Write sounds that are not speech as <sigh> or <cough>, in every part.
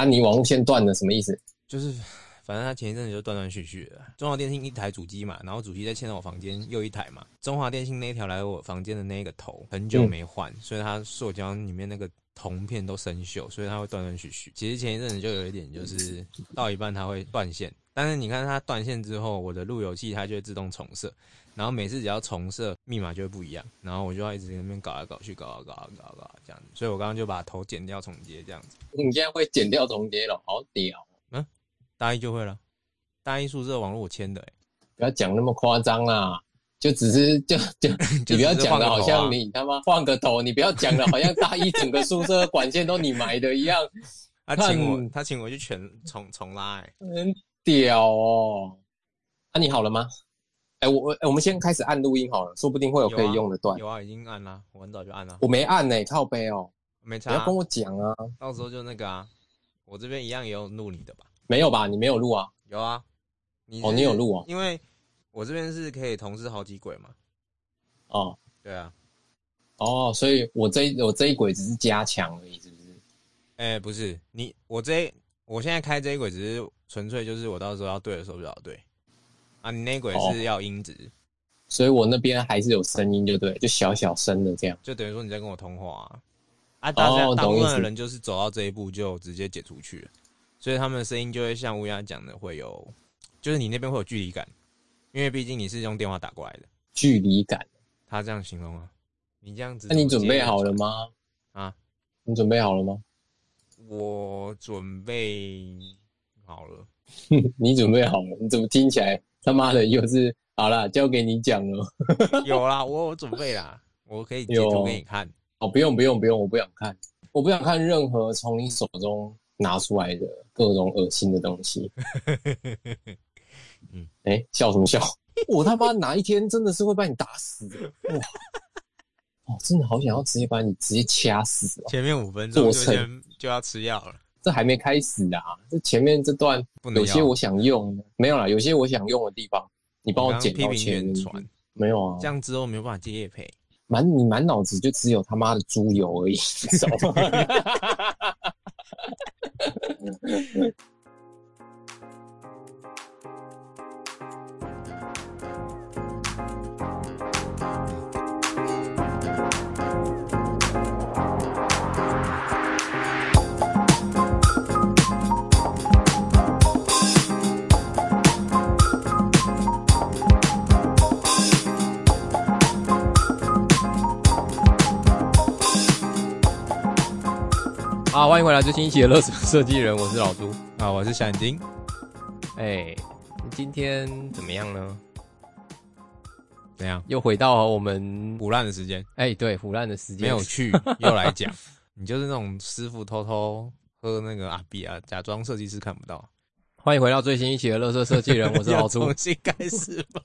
啊，你网路线断了什么意思？就是反正他前一阵子就断断续续的。中华电信一台主机嘛，然后主机再迁到我房间又一台嘛。中华电信那一条来我房间的那个头很久没换，所以它塑胶里面那个铜片都生锈，所以它会断断续续。其实前一阵子就有一点，就是到一半它会断线，但是你看它断线之后，我的路由器它就会自动重设。然后每次只要重设密码就会不一样，然后我就要一直在那边搞来搞去，搞啊搞啊搞啊搞这样子。所以我刚刚就把头剪掉重接这样子。你现在会剪掉重接了，好屌！嗯，大一就会了，大一宿舍网络我签的，不要讲那么夸张啦，就只是就就 <laughs> 你不要讲的好像你他妈换个头，你不要讲的好像大一整个宿舍管线都你埋的一样。<laughs> 他请我，他请我去全重重拉，哎，很屌哦。那你好了吗？哎，我哎，我们先开始按录音好了，说不定会有可以用的段。有啊，已经按了，我很早就按了。我没按呢，靠背哦，没差。你要跟我讲啊，到时候就那个啊，我这边一样也有录你的吧？没有吧？你没有录啊？有啊，你哦，你有录啊？因为我这边是可以同时好几轨嘛。哦，对啊。哦，所以我这我这一轨只是加强而已，是不是？哎，不是，你我这我现在开这一轨只是纯粹就是我到时候要对的时候就要对。啊，你内鬼是要音质，所以我那边还是有声音，就对，就小小声的这样，就等于说你在跟我通话啊。啊，大家大部分的人就是走到这一步就直接解出去了，所以他们的声音就会像乌鸦讲的，会有，就是你那边会有距离感，因为毕竟你是用电话打过来的，距离感，他这样形容啊，你这样子，那你准备好了吗？啊，你准备好了吗？我准备好了，<laughs> 你准备好了？你怎么听起来？他妈的，又是好啦，交给你讲了。<laughs> 有啦，我有准备啦，我可以截图给你看。哦，不用不用不用，我不想看，我不想看任何从你手中拿出来的各种恶心的东西。嗯，哎，笑什么笑？我他妈哪一天真的是会把你打死的？哇！哦，真的好想要直接把你直接掐死。前面五分钟就先就要吃药了。这还没开始啊！这前面这段有些我想用，没有啦，有些我想用的地方，你帮我剪到前面。没有啊，这样之后没有办法接夜配。满你满脑子就只有他妈的猪油而已，<laughs> 好，<laughs> 欢迎回来最新一期的乐色 <laughs> 设计人，我是老朱啊，我是小眼睛。哎，今天怎么样呢？怎样？又回到我们腐烂的时间？哎，对，腐烂的时间没有去，<laughs> 又来讲。你就是那种师傅偷偷喝那个阿比啊，假装设计师看不到。欢迎回到最新一期的乐色设计人，我是老朱。重新开始吧。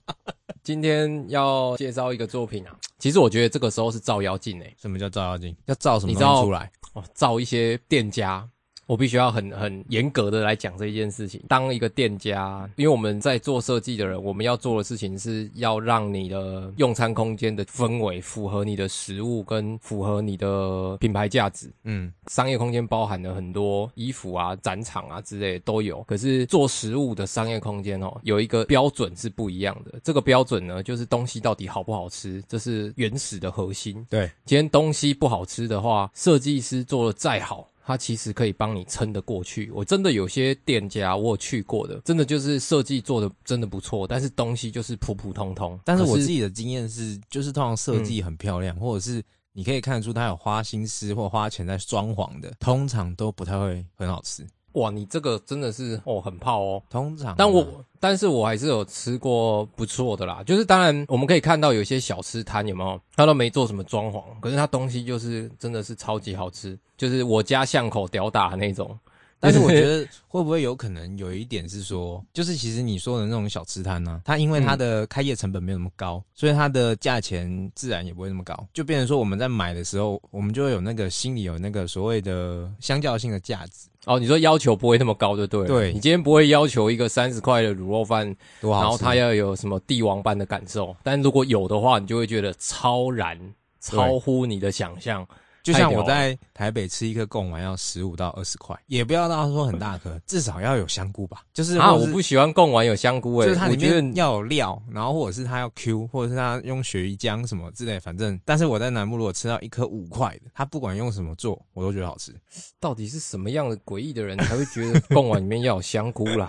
今天要介绍一个作品啊，其实我觉得这个时候是照妖镜诶。什么叫照妖镜？要照什么东西出来？哦，照一些店家。我必须要很很严格的来讲这一件事情。当一个店家，因为我们在做设计的人，我们要做的事情是要让你的用餐空间的氛围符合你的食物跟符合你的品牌价值。嗯，商业空间包含了很多衣服啊、展场啊之类都有。可是做食物的商业空间哦，有一个标准是不一样的。这个标准呢，就是东西到底好不好吃，这是原始的核心。对，今天东西不好吃的话，设计师做的再好。它其实可以帮你撑得过去。我真的有些店家我有去过的，真的就是设计做的真的不错，但是东西就是普普通通。但是我自己的经验是，就是通常设计很漂亮，或者是你可以看得出他有花心思或花钱在装潢的，通常都不太会很好吃。哇，你这个真的是哦，很泡哦。通常，但我但是我还是有吃过不错的啦。就是当然我们可以看到有些小吃摊有没有，他都没做什么装潢，可是他东西就是真的是超级好吃，就是我家巷口屌打那种。但是我觉得 <laughs> 会不会有可能有一点是说，就是其实你说的那种小吃摊呢，它因为它的开业成本没有那么高，所以它的价钱自然也不会那么高，就变成说我们在买的时候，我们就会有那个心里有那个所谓的相较性的价值。哦，你说要求不会那么高就对。对，你今天不会要求一个三十块的卤肉饭，然后它要有什么帝王般的感受，但如果有的话，你就会觉得超然，超乎你的想象。就像我在台北吃一颗贡丸要十五到二十块，也不要到说很大颗，<laughs> 至少要有香菇吧。就是啊，我不喜欢贡丸有香菇诶，就是它里面要有料，然后或者是它要 Q，或者是它用鳕鱼浆什么之类，反正。但是我在南部如果吃到一颗五块的，它不管用什么做，我都觉得好吃。到底是什么样的诡异的人才会觉得贡丸里面要有香菇啦？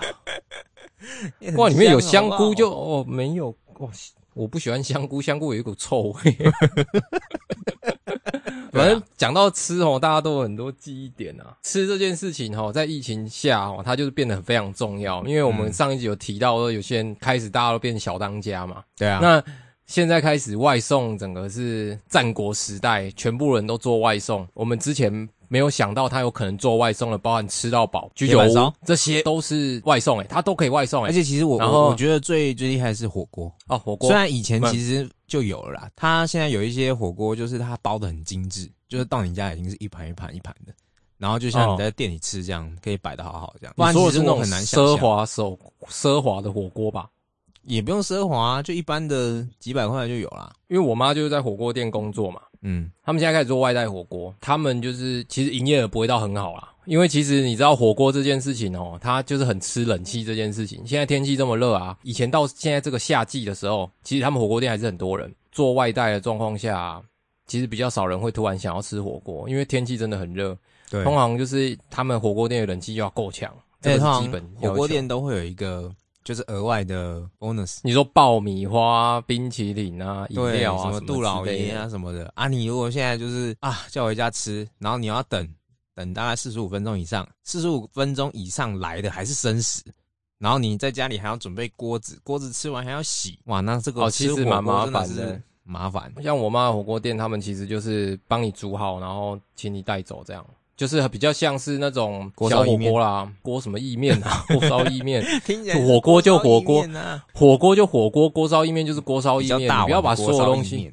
<laughs> 贡丸里面有香菇就哦没有哇。我不喜欢香菇，香菇有一股臭味。<laughs> 反正讲到吃哦，大家都有很多记忆点啊。吃这件事情哦，在疫情下哦，它就是变得非常重要。因为我们上一集有提到说，有些人开始大家都变小当家嘛。对啊。那现在开始外送，整个是战国时代，全部人都做外送。我们之前。没有想到他有可能做外送的，包含吃到饱、居酒屋，这些都是外送诶，他都可以外送诶。而且其实我我我觉得最最厉害是火锅哦，火锅虽然以前其实就有了啦，他现在有一些火锅就是他包的很精致，就是到你家已经是一盘一盘一盘的，然后就像你在店里吃这样，可以摆的好好这样。不然其实那种很难奢华手奢华的火锅吧？也不用奢华，就一般的几百块就有啦。因为我妈就是在火锅店工作嘛。嗯，他们现在开始做外带火锅，他们就是其实营业额不会到很好啦，因为其实你知道火锅这件事情哦，它就是很吃冷气这件事情。现在天气这么热啊，以前到现在这个夏季的时候，其实他们火锅店还是很多人做外带的状况下，其实比较少人会突然想要吃火锅，因为天气真的很热。对，通常就是他们火锅店的冷气就要够强，这是基本。火锅店都会有一个。就是额外的 bonus，你说爆米花、冰淇淋啊、饮料啊，什么杜老爷啊什么的啊，你如果现在就是啊叫回家吃，然后你要等等大概四十五分钟以上，四十五分钟以上来的还是生食，然后你在家里还要准备锅子，锅子吃完还要洗，哇，那这个其实蛮麻烦的，麻烦。像我妈火锅店，他们其实就是帮你煮好，然后请你带走这样。就是比较像是那种小火锅啦，锅什么意面啊，<laughs> 锅烧意面，火锅就火锅，火锅就火锅，锅烧意面就是锅烧意面，你不要把所有东西，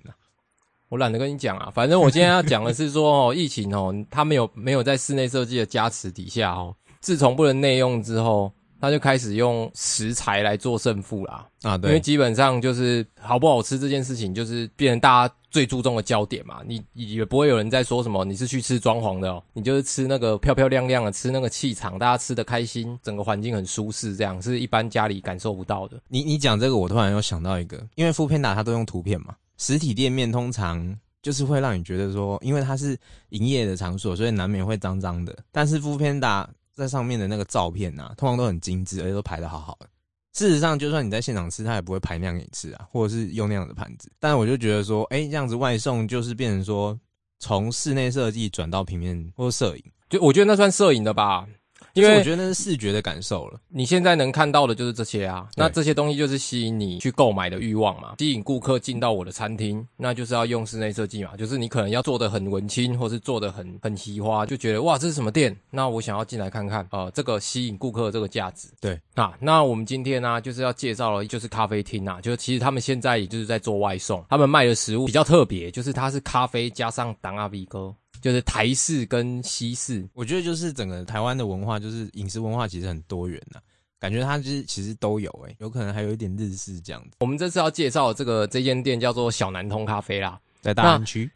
我懒得跟你讲啊。反正我今天要讲的是说 <laughs> 哦，疫情哦，它没有没有在室内设计的加持底下哦，自从不能内用之后。他就开始用食材来做胜负啦啊，对，因为基本上就是好不好吃这件事情，就是变成大家最注重的焦点嘛。你也不会有人在说什么，你是去吃装潢的哦，你就是吃那个漂漂亮亮的，吃那个气场，大家吃的开心，整个环境很舒适，这样是一般家里感受不到的。你你讲这个，我突然又想到一个，因为副片打它都用图片嘛，实体店面通常就是会让你觉得说，因为它是营业的场所，所以难免会脏脏的，但是副片打。在上面的那个照片呐，通常都很精致，而且都排的好好的。事实上，就算你在现场吃，他也不会排那样给你吃啊，或者是用那样的盘子。但我就觉得说，哎，这样子外送就是变成说，从室内设计转到平面或摄影，就我觉得那算摄影的吧。因为我觉得那是视觉的感受了。你现在能看到的就是这些啊，那这些东西就是吸引你去购买的欲望嘛，吸引顾客进到我的餐厅，那就是要用室内设计嘛，就是你可能要做的很文青，或是做的很很奇花，就觉得哇，这是什么店？那我想要进来看看，呃，这个吸引顾客这个价值。对，啊，那我们今天呢，就是要介绍的就是咖啡厅啊，就是其实他们现在也就是在做外送，他们卖的食物比较特别，就是它是咖啡加上当阿比哥。就是台式跟西式，我觉得就是整个台湾的文化，就是饮食文化其实很多元呐，感觉它就是其实都有诶，有可能还有一点日式这样子。我们这次要介绍这个这间店叫做小南通咖啡啦，在大安区，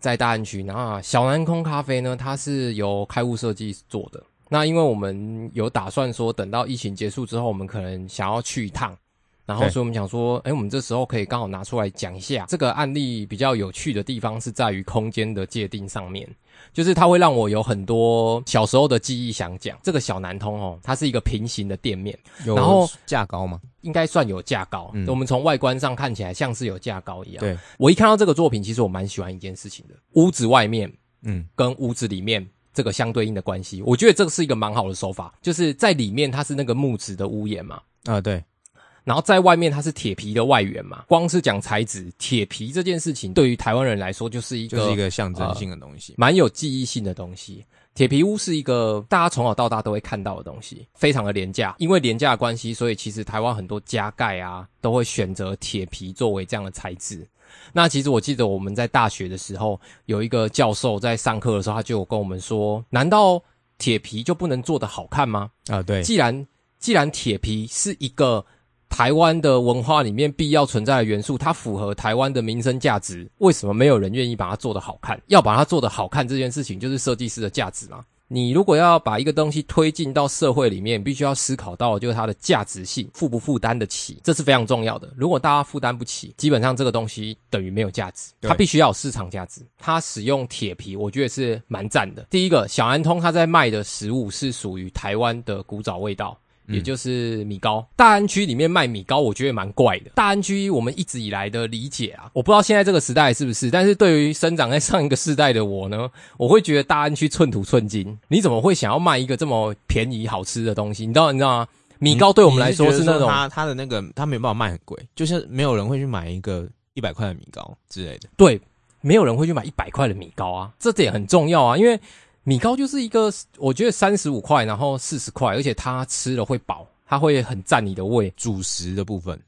在大安区。那小南通咖啡呢，它是由开物设计做的。那因为我们有打算说，等到疫情结束之后，我们可能想要去一趟。然后，所以我们想说，哎，我们这时候可以刚好拿出来讲一下这个案例比较有趣的地方是在于空间的界定上面，就是它会让我有很多小时候的记忆想讲。这个小南通哦，它是一个平行的店面，然后架高吗？应该算有架高。我们从外观上看起来像是有架高一样。对，我一看到这个作品，其实我蛮喜欢一件事情的：屋子外面，嗯，跟屋子里面这个相对应的关系。我觉得这个是一个蛮好的手法，就是在里面它是那个木质的屋檐嘛。啊，对。然后在外面它是铁皮的外缘嘛，光是讲材质，铁皮这件事情对于台湾人来说就是一个就是一个象征性的东西，蛮有记忆性的东西。铁皮屋是一个大家从小到大都会看到的东西，非常的廉价。因为廉价的关系，所以其实台湾很多加盖啊都会选择铁皮作为这样的材质。那其实我记得我们在大学的时候，有一个教授在上课的时候，他就有跟我们说：难道铁皮就不能做得好看吗？啊，对，既然既然铁皮是一个台湾的文化里面必要存在的元素，它符合台湾的民生价值，为什么没有人愿意把它做得好看？要把它做得好看这件事情，就是设计师的价值嘛。你如果要把一个东西推进到社会里面，必须要思考到就是它的价值性，负不负担得起，这是非常重要的。如果大家负担不起，基本上这个东西等于没有价值。它必须要有市场价值。它使用铁皮，我觉得是蛮赞的。第一个，小安通它在卖的食物是属于台湾的古早味道。也就是米糕，大安区里面卖米糕，我觉得蛮怪的。大安区我们一直以来的理解啊，我不知道现在这个时代是不是，但是对于生长在上一个世代的我呢，我会觉得大安区寸土寸金。你怎么会想要卖一个这么便宜好吃的东西？你知道你知道吗？米糕对我们来说是那种他他的那个他没有办法卖很贵，就是没有人会去买一个一百块的米糕之类的。对，没有人会去买一百块的米糕啊，这点很重要啊，因为。米糕就是一个，我觉得三十五块，然后四十块，而且它吃了会饱，它会很占你的胃。主食的部分，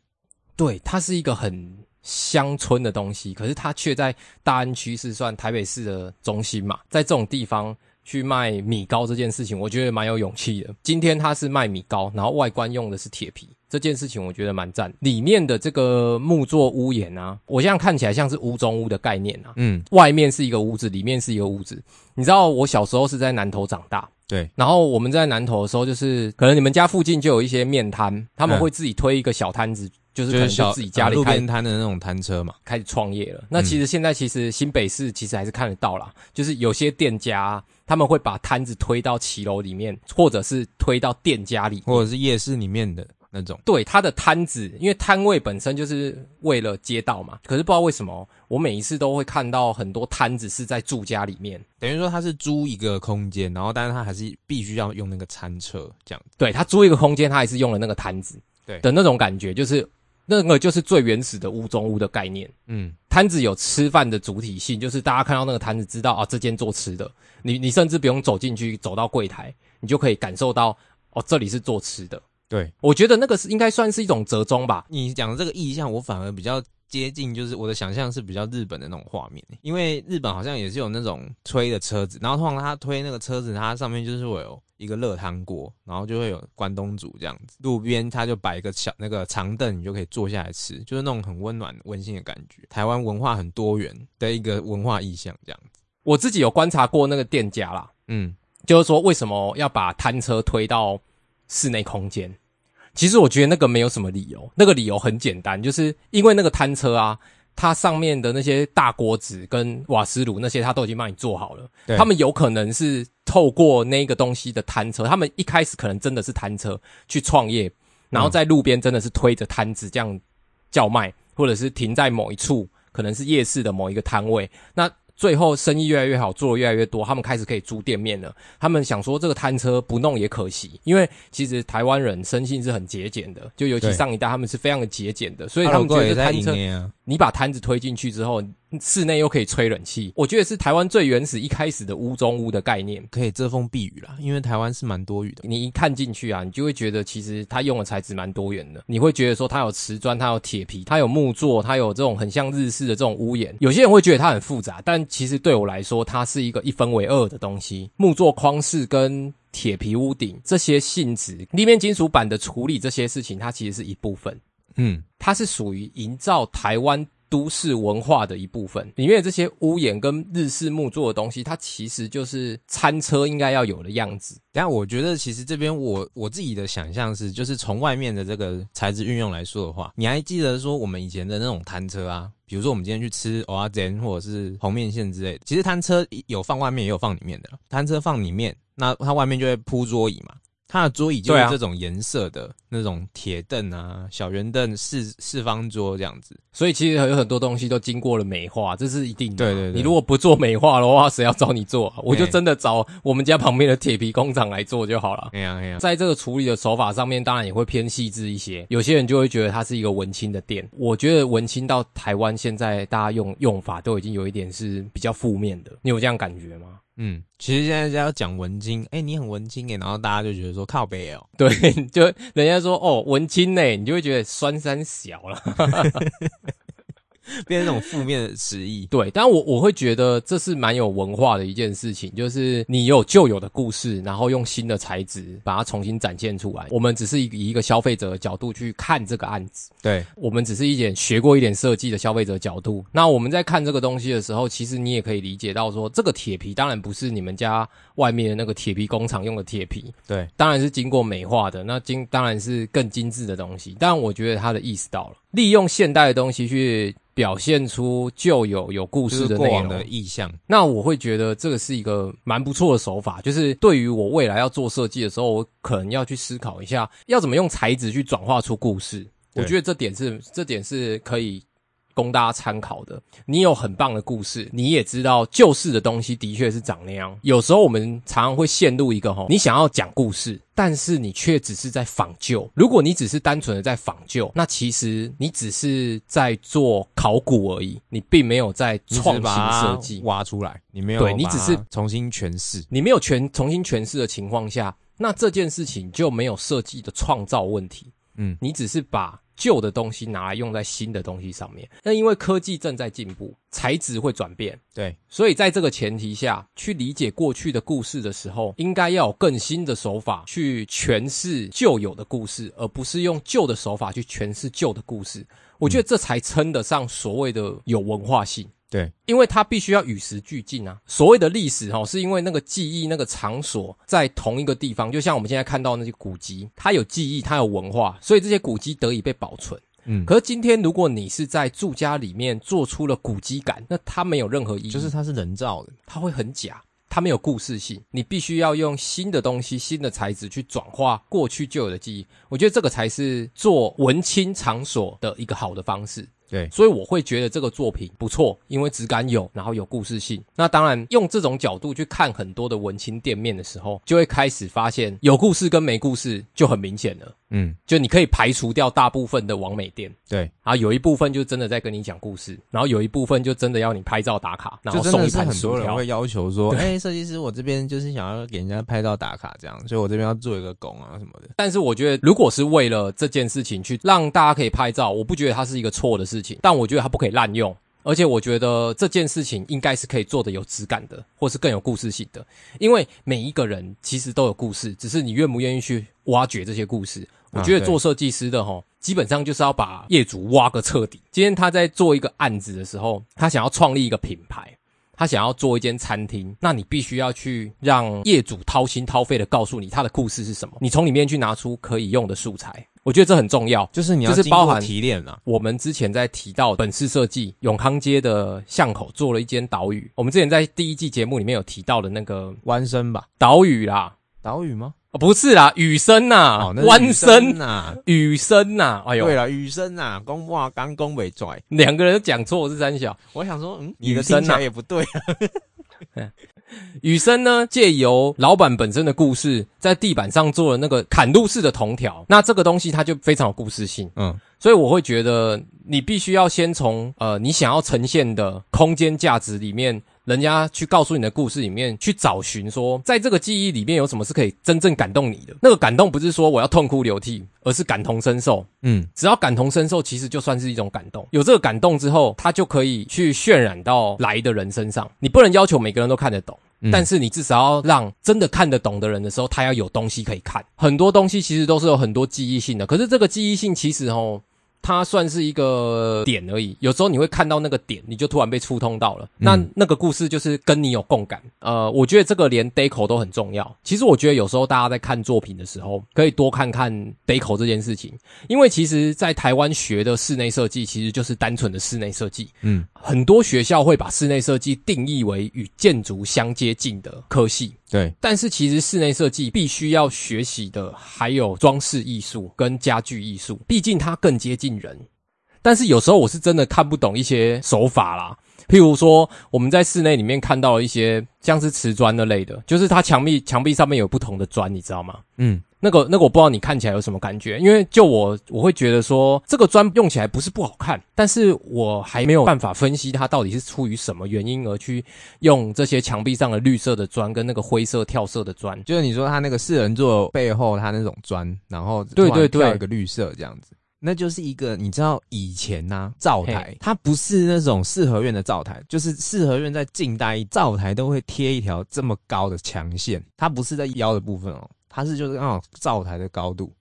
对，它是一个很乡村的东西，可是它却在大安区是算台北市的中心嘛，在这种地方去卖米糕这件事情，我觉得蛮有勇气的。今天它是卖米糕，然后外观用的是铁皮。这件事情我觉得蛮赞，里面的这个木作屋檐啊，我现在看起来像是屋中屋的概念啊，嗯，外面是一个屋子，里面是一个屋子。你知道我小时候是在南头长大，对，然后我们在南头的时候，就是可能你们家附近就有一些面摊，他们会自己推一个小摊子，就是可能就自己家里路边摊的那种摊车嘛，开始创业了。那其实现在其实新北市其实还是看得到啦，就是有些店家他们会把摊子推到骑楼里面，或者是推到店家里，或者是夜市里面的。那种对它的摊子，因为摊位本身就是为了街道嘛。可是不知道为什么，我每一次都会看到很多摊子是在住家里面，等于说他是租一个空间，然后但是他还是必须要用那个餐车这样。对他租一个空间，他还是用了那个摊子，对的那种感觉，就是那个就是最原始的屋中屋的概念。嗯，摊子有吃饭的主体性，就是大家看到那个摊子，知道啊，这间做吃的。你你甚至不用走进去，走到柜台，你就可以感受到哦，这里是做吃的。对，我觉得那个是应该算是一种折中吧。你讲的这个意象，我反而比较接近，就是我的想象是比较日本的那种画面，因为日本好像也是有那种推的车子，然后通常他推那个车子，它上面就是会有一个热汤锅，然后就会有关东煮这样子，路边他就摆一个小那个长凳，你就可以坐下来吃，就是那种很温暖温馨的感觉。台湾文化很多元的一个文化意象这样子。我自己有观察过那个店家啦，嗯，就是说为什么要把摊车推到。室内空间，其实我觉得那个没有什么理由。那个理由很简单，就是因为那个摊车啊，它上面的那些大锅子跟瓦斯炉那些，它都已经帮你做好了。他们有可能是透过那个东西的摊车，他们一开始可能真的是摊车去创业，然后在路边真的是推着摊子这样叫卖，或者是停在某一处，可能是夜市的某一个摊位。那最后生意越来越好，做的越来越多，他们开始可以租店面了。他们想说这个摊车不弄也可惜，因为其实台湾人生性是很节俭的，就尤其上一代他们是非常的节俭的，所以他们觉得摊车，你把摊子推进去之后。室内又可以吹冷气，我觉得是台湾最原始一开始的屋中屋的概念，可以遮风避雨啦。因为台湾是蛮多雨的，你一看进去啊，你就会觉得其实它用的材质蛮多元的。你会觉得说它有瓷砖，它有铁皮，它有木座，它有这种很像日式的这种屋檐。有些人会觉得它很复杂，但其实对我来说，它是一个一分为二的东西。木座框式跟铁皮屋顶这些性质，立面金属板的处理这些事情，它其实是一部分。嗯，它是属于营造台湾。都市文化的一部分，里面的这些屋檐跟日式木做的东西，它其实就是餐车应该要有的样子。但我觉得，其实这边我我自己的想象是，就是从外面的这个材质运用来说的话，你还记得说我们以前的那种摊车啊？比如说我们今天去吃蚵仔煎或者是红面线之类的，其实摊车有放外面也有放里面的。摊车放里面，那它外面就会铺桌椅嘛。它的桌椅就是这种颜色的那种铁凳啊，小圆凳、四四方桌这样子，所以其实有很多东西都经过了美化，这是一定的。对对对，你如果不做美化的话，谁要找你做？我就真的找我们家旁边的铁皮工厂来做就好了。哎呀哎呀，在这个处理的手法上面，当然也会偏细致一些。有些人就会觉得它是一个文青的店，我觉得文青到台湾现在大家用用法都已经有一点是比较负面的，你有这样感觉吗？嗯，其实现在要讲文青，哎，你很文青哎，然后大家就觉得说靠背哦，<laughs> 对，就人家说哦文青呢，你就会觉得酸三小了。<laughs> 变成那种负面的词义。对，但我我会觉得这是蛮有文化的一件事情，就是你有旧有的故事，然后用新的材质把它重新展现出来。我们只是以一个消费者的角度去看这个案子，对我们只是一点学过一点设计的消费者角度。那我们在看这个东西的时候，其实你也可以理解到说，这个铁皮当然不是你们家外面的那个铁皮工厂用的铁皮，对，当然是经过美化的，那经当然是更精致的东西。但我觉得他的意识到了，利用现代的东西去表现出旧有有故事的内容的意象。那我会觉得这个是一个蛮不错的手法，就是对于我未来要做设计的时候，我可能要去思考一下，要怎么用材质去转化出故事。我觉得这点是这点是可以。供大家参考的，你有很棒的故事，你也知道旧式的东西的确是长那样。有时候我们常常会陷入一个吼，你想要讲故事，但是你却只是在仿旧。如果你只是单纯的在仿旧，那其实你只是在做考古而已，你并没有在创新设计挖出来。你没有对你只是重新诠释，你没有全重新诠释的情况下，那这件事情就没有设计的创造问题。嗯，你只是把。旧的东西拿来用在新的东西上面，那因为科技正在进步，材质会转变，对，所以在这个前提下去理解过去的故事的时候，应该要有更新的手法去诠释旧有的故事，而不是用旧的手法去诠释旧的故事。我觉得这才称得上所谓的有文化性。对，因为它必须要与时俱进啊。所谓的历史哈，是因为那个记忆、那个场所在同一个地方，就像我们现在看到那些古籍，它有记忆，它有文化，所以这些古籍得以被保存。嗯，可是今天如果你是在住家里面做出了古迹感，那它没有任何意义，就是它是人造的，它会很假，它没有故事性。你必须要用新的东西、新的材质去转化过去旧有的记忆。我觉得这个才是做文青场所的一个好的方式。对，所以我会觉得这个作品不错，因为质感有，然后有故事性。那当然，用这种角度去看很多的文青店面的时候，就会开始发现有故事跟没故事就很明显了。嗯，就你可以排除掉大部分的完美店，对，然后有一部分就真的在跟你讲故事，然后有一部分就真的要你拍照打卡，然后送一盘很多人会要求说，哎，设计师，我这边就是想要给人家拍照打卡这样，所以我这边要做一个拱啊什么的。但是我觉得，如果是为了这件事情去让大家可以拍照，我不觉得它是一个错的事情，但我觉得它不可以滥用。而且我觉得这件事情应该是可以做的有质感的，或是更有故事性的。因为每一个人其实都有故事，只是你愿不愿意去挖掘这些故事。我觉得做设计师的哈，基本上就是要把业主挖个彻底。今天他在做一个案子的时候，他想要创立一个品牌，他想要做一间餐厅，那你必须要去让业主掏心掏肺的告诉你他的故事是什么，你从里面去拿出可以用的素材。我觉得这很重要，就是你要是包含提炼了。我们之前在提到本市设计永康街的巷口做了一间岛屿，我们之前在第一季节目里面有提到的那个弯生吧，岛屿啦，岛屿吗？哦，不是啦，雨声呐，弯声呐，雨声呐，哎呦，对了，雨声呐，公话刚公尾拽，两个人都讲错，是三小。我想说，嗯，你的听起来也不对。<laughs> 雨生呢，借由老板本身的故事，在地板上做了那个砍入式的铜条，那这个东西它就非常有故事性。嗯，所以我会觉得你必须要先从呃你想要呈现的空间价值里面。人家去告诉你的故事里面去找寻，说在这个记忆里面有什么是可以真正感动你的？那个感动不是说我要痛哭流涕，而是感同身受。嗯，只要感同身受，其实就算是一种感动。有这个感动之后，它就可以去渲染到来的人身上。你不能要求每个人都看得懂，但是你至少要让真的看得懂的人的时候，他要有东西可以看。很多东西其实都是有很多记忆性的，可是这个记忆性其实哦。它算是一个点而已，有时候你会看到那个点，你就突然被触通到了。那那个故事就是跟你有共感。呃，我觉得这个连 deco 都很重要。其实我觉得有时候大家在看作品的时候，可以多看看 deco 这件事情，因为其实，在台湾学的室内设计其实就是单纯的室内设计。嗯，很多学校会把室内设计定义为与建筑相接近的科系。对，但是其实室内设计必须要学习的还有装饰艺术跟家具艺术，毕竟它更接近人。但是有时候我是真的看不懂一些手法啦，譬如说我们在室内里面看到一些像是瓷砖那类的，就是它墙壁墙壁上面有不同的砖，你知道吗？嗯。那个那个我不知道你看起来有什么感觉，因为就我我会觉得说这个砖用起来不是不好看，但是我还没有办法分析它到底是出于什么原因而去用这些墙壁上的绿色的砖跟那个灰色跳色的砖，就是你说它那个四人座背后它那种砖，然后对对对，一个绿色这样子。那就是一个你知道以前呐、灶台它不是那种四合院的灶台，就是四合院在近代灶台都会贴一条这么高的墙线，它不是在腰的部分哦，它是就是刚好灶台的高度，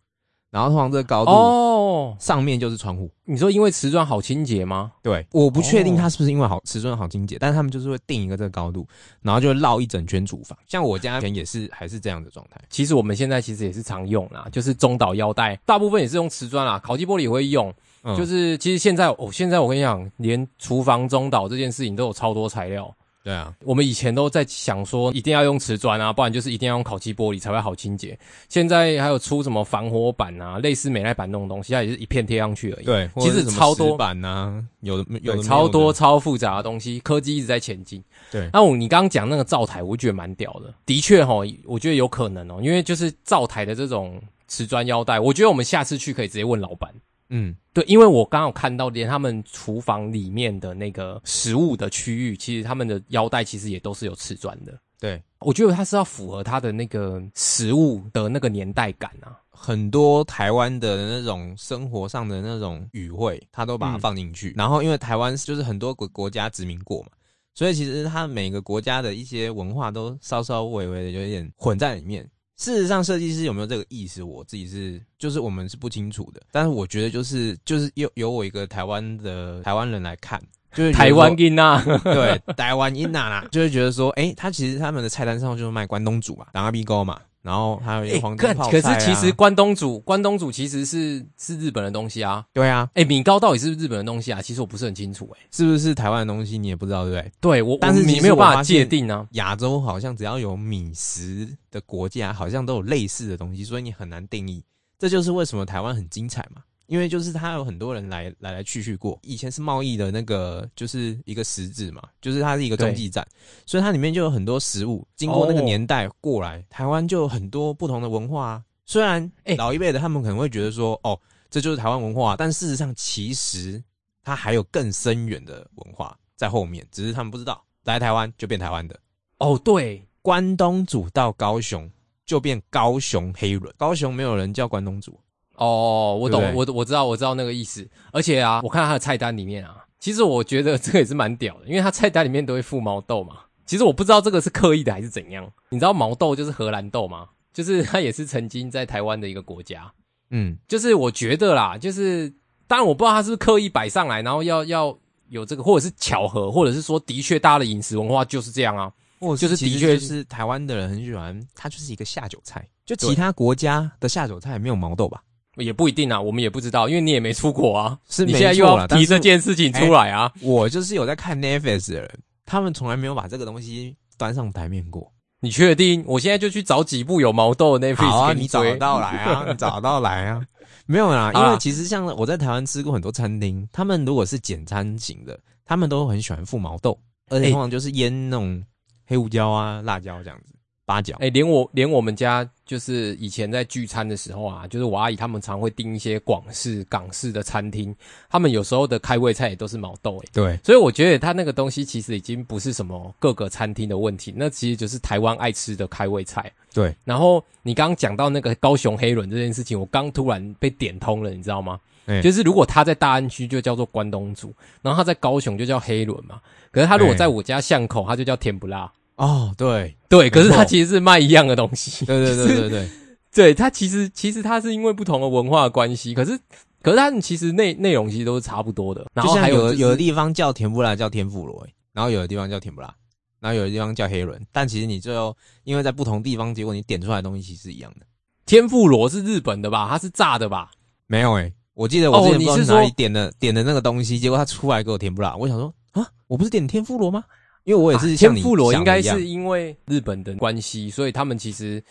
然后通常这个高度哦，上面就是窗户。你说因为瓷砖好清洁吗？对，我不确定哦它是不是因为好瓷砖好清洁，但是他们就是会定一个这个高度，然后就绕一整圈厨房。像我家以前也是还是这样的状态。其实我们现在其实也是常用啦，就是中岛腰带，大部分也是用瓷砖啦，烤鸡玻璃也会用。嗯就是其实现在，哦，现在我跟你讲，连厨房中岛这件事情都有超多材料。对啊，我们以前都在想说，一定要用瓷砖啊，不然就是一定要用烤漆玻璃才会好清洁。现在还有出什么防火板啊，类似美耐板那种东西，它也是一片贴上去而已。对，其实超多板啊，有的有超多超复杂的东西，科技一直在前进。对那我你刚刚讲那个灶台，我觉得蛮屌的。的确哈，我觉得有可能哦，因为就是灶台的这种瓷砖腰带，我觉得我们下次去可以直接问老板。嗯，对，因为我刚好看到，连他们厨房里面的那个食物的区域，其实他们的腰带其实也都是有瓷砖的。对，我觉得它是要符合它的那个食物的那个年代感啊。很多台湾的那种生活上的那种语汇，他都把它嗯放进去。然后因为台湾就是很多国国家殖民过嘛，所以其实它每个国家的一些文化都稍稍微微的有一点混在里面。事实上，设计师有没有这个意思，我自己是就是我们是不清楚的。但是我觉得就是就是由由我一个台湾的台湾人来看，就是台湾说音呐，<laughs> 对台湾音呐啦，就会觉得说，哎、他其实他们的菜单上就是卖关东煮嘛，打阿 B 沟嘛，然后还有一哎些黄可金泡菜、啊可是其实关东煮，关东煮其实是是日本的东西啊。对啊，哎，米糕到底是不是日本的东西啊？其实我不是很清楚哎、是不是台湾的东西你也不知道，对不对？对我，但是你没有办法界定啊。亚洲好像只要有米食的国家，好像都有类似的东西，所以你很难定义。这就是为什么台湾很精彩嘛，因为就是它有很多人来来来去去过。以前是贸易的那个，就是一个十字嘛，就是它是一个中继站，所以它里面就有很多食物经过那个哦年代过来，台湾就有很多不同的文化啊。虽然哎老一辈的他们可能会觉得说，哦，这就是台湾文化，但事实上其实它还有更深远的文化在后面，只是他们不知道。来台湾就变台湾的，哦，对，关东煮到高雄就变高雄黑人，高雄没有人叫关东煮，哦，我懂，我我知道，我知道那个意思。而且啊，我看他的菜单里面啊，其实我觉得这个也是蛮屌的，因为他菜单里面都会附毛豆嘛。其实我不知道这个是刻意的还是怎样。你知道毛豆就是荷兰豆吗？就是它也是曾经在台湾的一个国家。嗯，就是我觉得啦，就是当然我不知道他是不是刻意摆上来，然后要要有这个，或者是巧合，或者是说的确大家的饮食文化就是这样啊。或就是的确是台湾的人很喜欢，它就是一个下酒菜，就其他国家的下酒菜没有毛豆吧？也不一定啊，我们也不知道，因为你也没出国啊。是你现在又提这件事情出来啊？我就是有在看 Netflix 的人，他们从来没有把这个东西端上台面过。你确定？我现在就去找几部有毛豆的 Netflix 好啊，给你找得到来啊，<laughs> 你找得到来啊。没有啦，<laughs> 因为其实像我在台湾吃过很多餐厅，他们如果是简餐型的，他们都很喜欢附毛豆，而且欸通常就是腌那种黑胡椒啊、辣椒这样子，八角。哎、连我连我们家就是以前在聚餐的时候啊，就是我阿姨他们常会订一些广式、港式的餐厅，他们有时候的开胃菜也都是毛豆、欸，对，所以我觉得它那个东西其实已经不是什么各个餐厅的问题，那其实就是台湾爱吃的开胃菜。对，然后你刚刚讲到那个高雄黑轮这件事情，我刚突然被点通了，你知道吗？欸就是如果他在大安区就叫做关东煮，然后他在高雄就叫黑轮嘛，可是他如果欸在我家巷口，他就叫甜不辣。哦，对，对，可是没错他其实是卖一样的东西。对对对对对，<laughs> 对，它其实其实它是因为不同的文化的关系，可是可是它们其实内内容其实都是差不多的。然后还就是有的地方叫甜不辣叫天妇罗，欸然后有的地方叫甜不辣，然后有的地方叫黑人，但其实你最后因为在不同地方，结果你点出来的东西其实是一样的。天妇罗是日本的吧？它是炸的吧？没有诶、我记得我之前不知道是哪里点的、点的那个东西，结果他出来给我甜不辣，我想说啊，我不是点天妇罗吗？因为我也是像你天妇罗应该是因为日本的关系，所以他们其实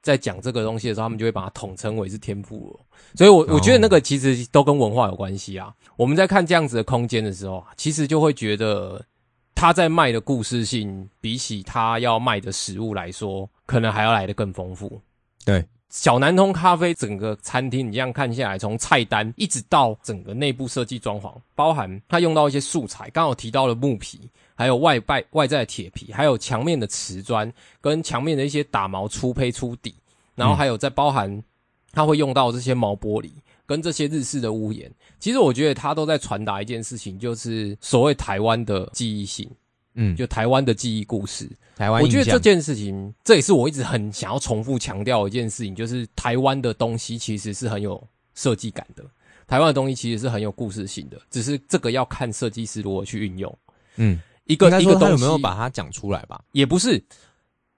在讲这个东西的时候，他们就会把它统称为是天妇罗。所以我，我觉得那个其实都跟文化有关系啊。我们在看这样子的空间的时候啊，其实就会觉得他在卖的故事性，比起他要卖的食物来说，可能还要来得更丰富。对，小南通咖啡整个餐厅，你这样看下来，从菜单一直到整个内部设计装潢，包含它用到一些素材，刚好提到了木皮，还有外外外在的铁皮，还有墙面的瓷砖跟墙面的一些打毛粗胚粗底，然后还有再包含它会用到这些毛玻璃，跟这些日式的屋檐，其实我觉得它都在传达一件事情，就是所谓台湾的记忆性，嗯，就台湾的记忆故事。台湾，我觉得这件事情，这也是我一直很想要重复强调的一件事情，就是台湾的东西其实是很有设计感的，台湾的东西其实是很有故事性的，只是这个要看设计师如何去运用。嗯，一个一个东西有没有把它讲出来吧？也不是，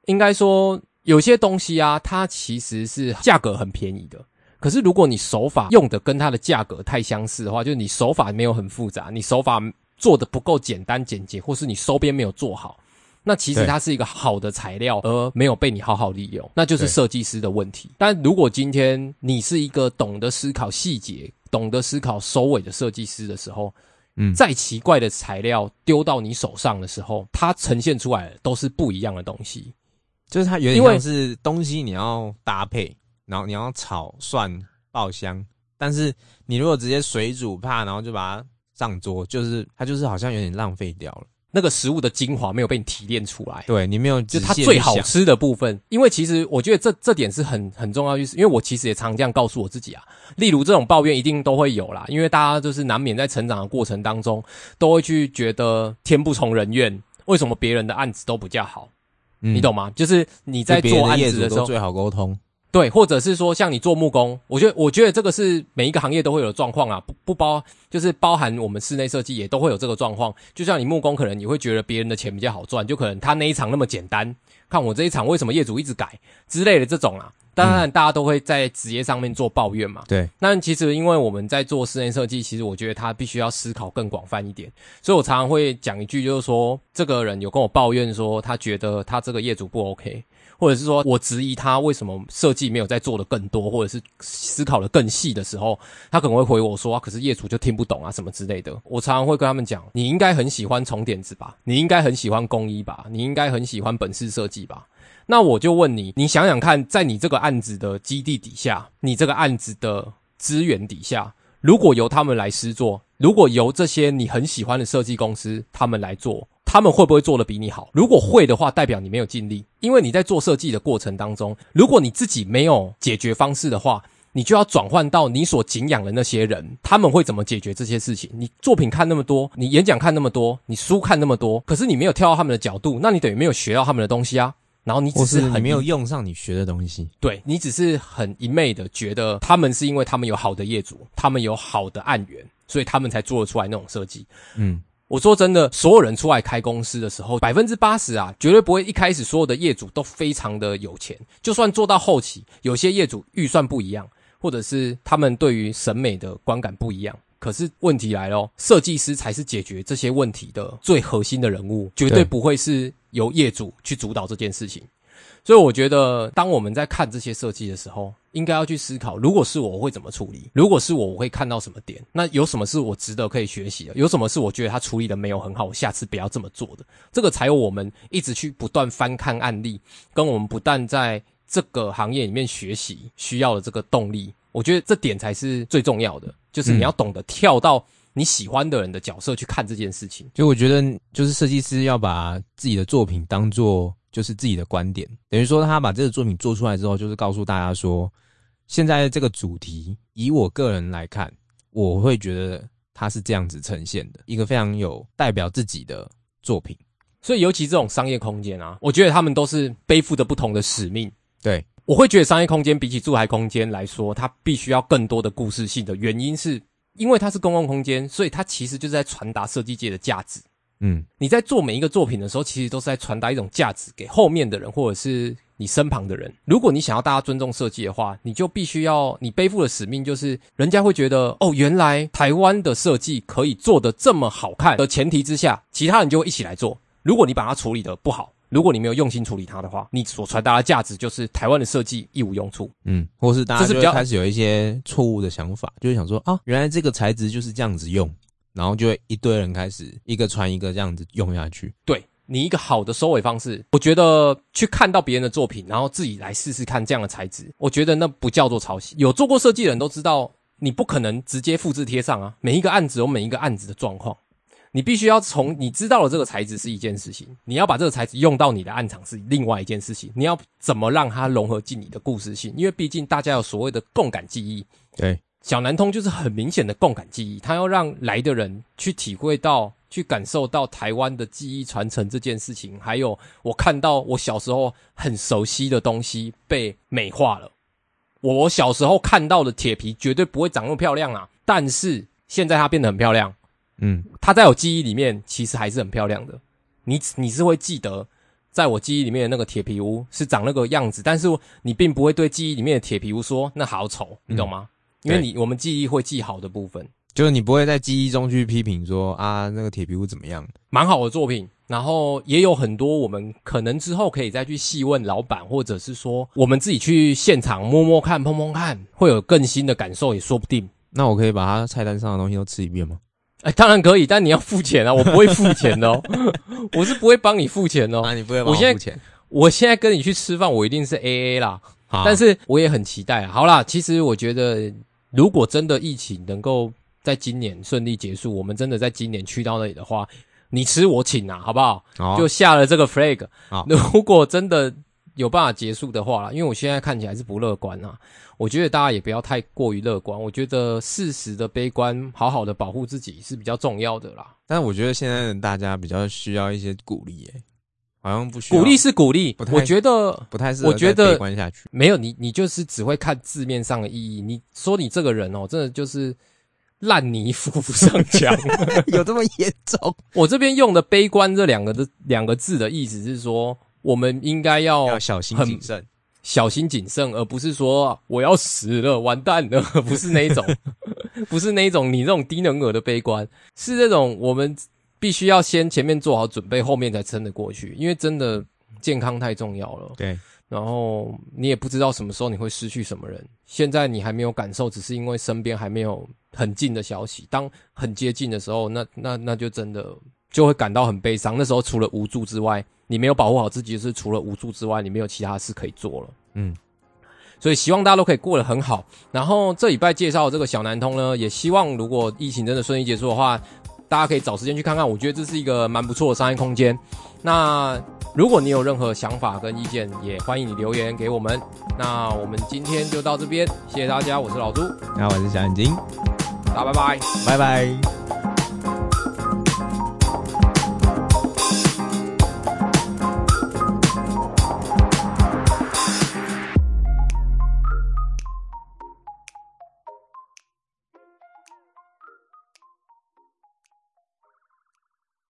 应该说有些东西啊，它其实是价格很便宜的。可是如果你手法用的跟它的价格太相似的话，就是你手法没有很复杂，你手法做的不够简单简洁，或是你收边没有做好，那其实它是一个好的材料，而没有被你好好利用，那就是设计师的问题。但如果今天你是一个懂得思考细节、懂得思考收尾的设计师的时候，嗯，再奇怪的材料丢到你手上的时候，它呈现出来的都是不一样的东西。就是它有点像是东西你要搭配，然后你要炒蒜爆香，但是你如果直接水煮怕，然后就把它上桌，就是它就是好像有点浪费掉了。那个食物的精华没有被你提炼出来，对你没有，就它最好吃的部分。因为其实我觉得这这点是很很重要，就是因为我其实也常这样告诉我自己啊。例如这种抱怨一定都会有啦，因为大家就是难免在成长的过程当中，都会去觉得天不从人愿，为什么别人的案子都比较好？你懂吗？就是你在做案子的时候最好沟通。对，或者是说像你做木工，我觉得我觉得这个是每一个行业都会有的状况啊，不不包就是包含我们室内设计也都会有这个状况。就像你木工，可能你会觉得别人的钱比较好赚，就可能他那一场那么简单，看我这一场为什么业主一直改之类的这种啊。当然，大家都会在职业上面做抱怨嘛。对，那其实因为我们在做室内设计，其实我觉得他必须要思考更广泛一点，所以我常常会讲一句，就是说这个人有跟我抱怨说，他觉得他这个业主不 OK。或者是说我质疑他为什么设计没有在做的更多，或者是思考的更细的时候，他可能会回我说：“可是业主就听不懂啊，什么之类的。”我常常会跟他们讲：“你应该很喜欢重点子吧？你应该很喜欢工艺吧？你应该很喜欢本市设计吧？”那我就问你，你想想看，在你这个案子的基地底下，你这个案子的资源底下，如果由他们来施作，如果由这些你很喜欢的设计公司他们来做。他们会不会做的比你好？如果会的话，代表你没有尽力。因为你在做设计的过程当中，如果你自己没有解决方式的话，你就要转换到你所敬仰的那些人，他们会怎么解决这些事情？你作品看那么多，你演讲看那么多，你书看那么多，可是你没有跳到他们的角度，那你等于没有学到他们的东西啊。然后你只是很没有用上你学的东西，对你只是很一昧的觉得他们是因为他们有好的业主，他们有好的案源，所以他们才做得出来那种设计。嗯。我说真的，所有人出来开公司的时候，百分之八十啊，绝对不会一开始所有的业主都非常的有钱。就算做到后期，有些业主预算不一样，或者是他们对于审美的观感不一样。可是问题来了，设计师才是解决这些问题的最核心的人物，绝对不会是由业主去主导这件事情。所以我觉得，当我们在看这些设计的时候，应该要去思考：如果是我，我会怎么处理？如果是我，我会看到什么点？那有什么是我值得可以学习的？有什么是我觉得他处理的没有很好，我下次不要这么做的？这个才有我们一直去不断翻看案例，跟我们不断在这个行业里面学习需要的这个动力。我觉得这点才是最重要的，就是你要懂得跳到你喜欢的人的角色去看这件事情。就我觉得，就是设计师要把自己的作品当做。就是自己的观点，等于说他把这个作品做出来之后，就是告诉大家说，现在这个主题，以我个人来看，我会觉得它是这样子呈现的，一个非常有代表自己的作品。所以，尤其这种商业空间啊，我觉得他们都是背负着不同的使命。对，我会觉得商业空间比起住宅空间来说，它必须要更多的故事性的原因，是因为它是公共空间，所以它其实就是在传达设计界的价值。嗯，你在做每一个作品的时候，其实都是在传达一种价值给后面的人，或者是你身旁的人。如果你想要大家尊重设计的话，你就必须要你背负的使命就是，人家会觉得哦，原来台湾的设计可以做的这么好看的前提之下，其他人就会一起来做。如果你把它处理的不好，如果你没有用心处理它的话，你所传达的价值就是台湾的设计一无用处。嗯，或是大家就开始有一些错误的想法，就是想说啊，原来这个材质就是这样子用。然后就会一堆人开始一个传一个这样子用下去。对你一个好的收尾方式，我觉得去看到别人的作品，然后自己来试试看这样的材质，我觉得那不叫做抄袭。有做过设计的人都知道，你不可能直接复制贴上啊。每一个案子有每一个案子的状况，你必须要从你知道了这个材质是一件事情，你要把这个材质用到你的案场是另外一件事情。你要怎么让它融合进你的故事性？因为毕竟大家有所谓的共感记忆。对。小南通就是很明显的共感记忆，它要让来的人去体会到、去感受到台湾的记忆传承这件事情，还有我看到我小时候很熟悉的东西被美化了。我小时候看到的铁皮绝对不会长那么漂亮啊，但是现在它变得很漂亮。嗯，它在我记忆里面其实还是很漂亮的。你你是会记得，在我记忆里面的那个铁皮屋是长那个样子，但是你并不会对记忆里面的铁皮屋说那好丑，你懂吗？因为你我们记忆会记好的部分，就是你不会在记忆中去批评说啊那个铁皮屋怎么样，蛮好的作品。然后也有很多我们可能之后可以再去细问老板，或者是说我们自己去现场摸摸看、碰碰看，会有更新的感受也说不定。那我可以把他菜单上的东西都吃一遍吗？哎，当然可以，但你要付钱啊！我不会付钱哦，<laughs> 我是不会帮你付钱哦。啊，你不会帮我付钱？我现在跟你去吃饭，我一定是 A A 啦。但是我也很期待。好啦，其实我觉得，如果真的疫情能够在今年顺利结束，我们真的在今年去到那里的话，你吃我请啊，好不好？就下了这个 flag。<laughs> 如果真的有办法结束的话，因为我现在看起来是不乐观啊。我觉得大家也不要太过于乐观，我觉得适时的悲观，好好的保护自己是比较重要的啦。但是我觉得现在的大家比较需要一些鼓励，诶，好像不需要鼓励是鼓励，我觉得不太是。我觉得悲观下去没有你，你就是只会看字面上的意义。你说你这个人哦，真的就是烂泥扶不上墙，<laughs> 有这么严重？<laughs> 我这边用的“悲观”这两个的两个字的意思是说，我们应该要要小心谨慎。小心谨慎，而不是说我要死了，完蛋了，不是那一种，<laughs> 不是那一种你这种低能儿的悲观，是这种我们必须要先前面做好准备，后面才撑得过去。因为真的健康太重要了。对，然后你也不知道什么时候你会失去什么人，现在你还没有感受，只是因为身边还没有很近的消息。当很接近的时候，那那那就真的就会感到很悲伤。那时候除了无助之外。你没有保护好自己，是除了无助之外，你没有其他事可以做了。嗯，所以希望大家都可以过得很好。然后这礼拜介绍这个小南通呢，也希望如果疫情真的顺利结束的话，大家可以找时间去看看。我觉得这是一个蛮不错的商业空间。那如果你有任何想法跟意见，也欢迎你留言给我们。那我们今天就到这边，谢谢大家，我是老朱，那我是小眼睛，大家拜拜，拜拜。